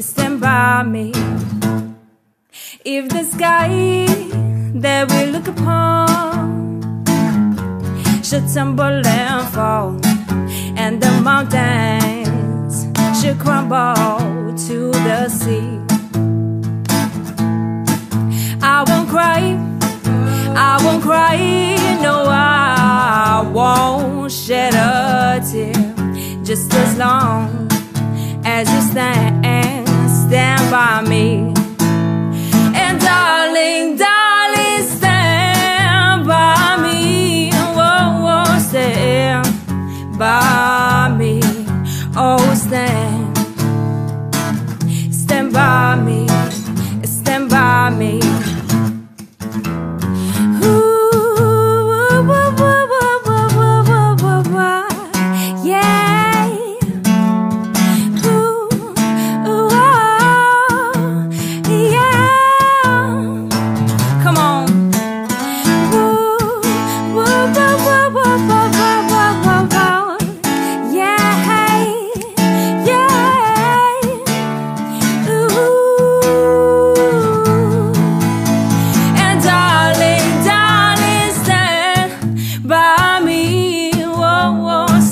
Stand by me. If the sky that we look upon should tumble and fall, and the mountains should crumble to the sea, I won't cry, I won't cry, no, I won't shed a tear, just as long as you stand, stand by me. And darling, darling, stand by me. Oh, oh, oh stand by me. Oh, stand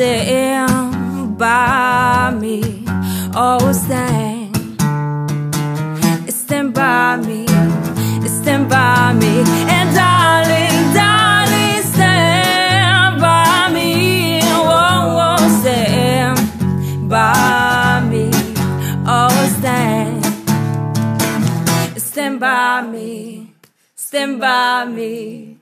stand by me. Oh, stand, stand by me, stand by me. And darling, darling, stand by me. Oh, oh, stand by me. Oh, stand, stand by me, stand by me.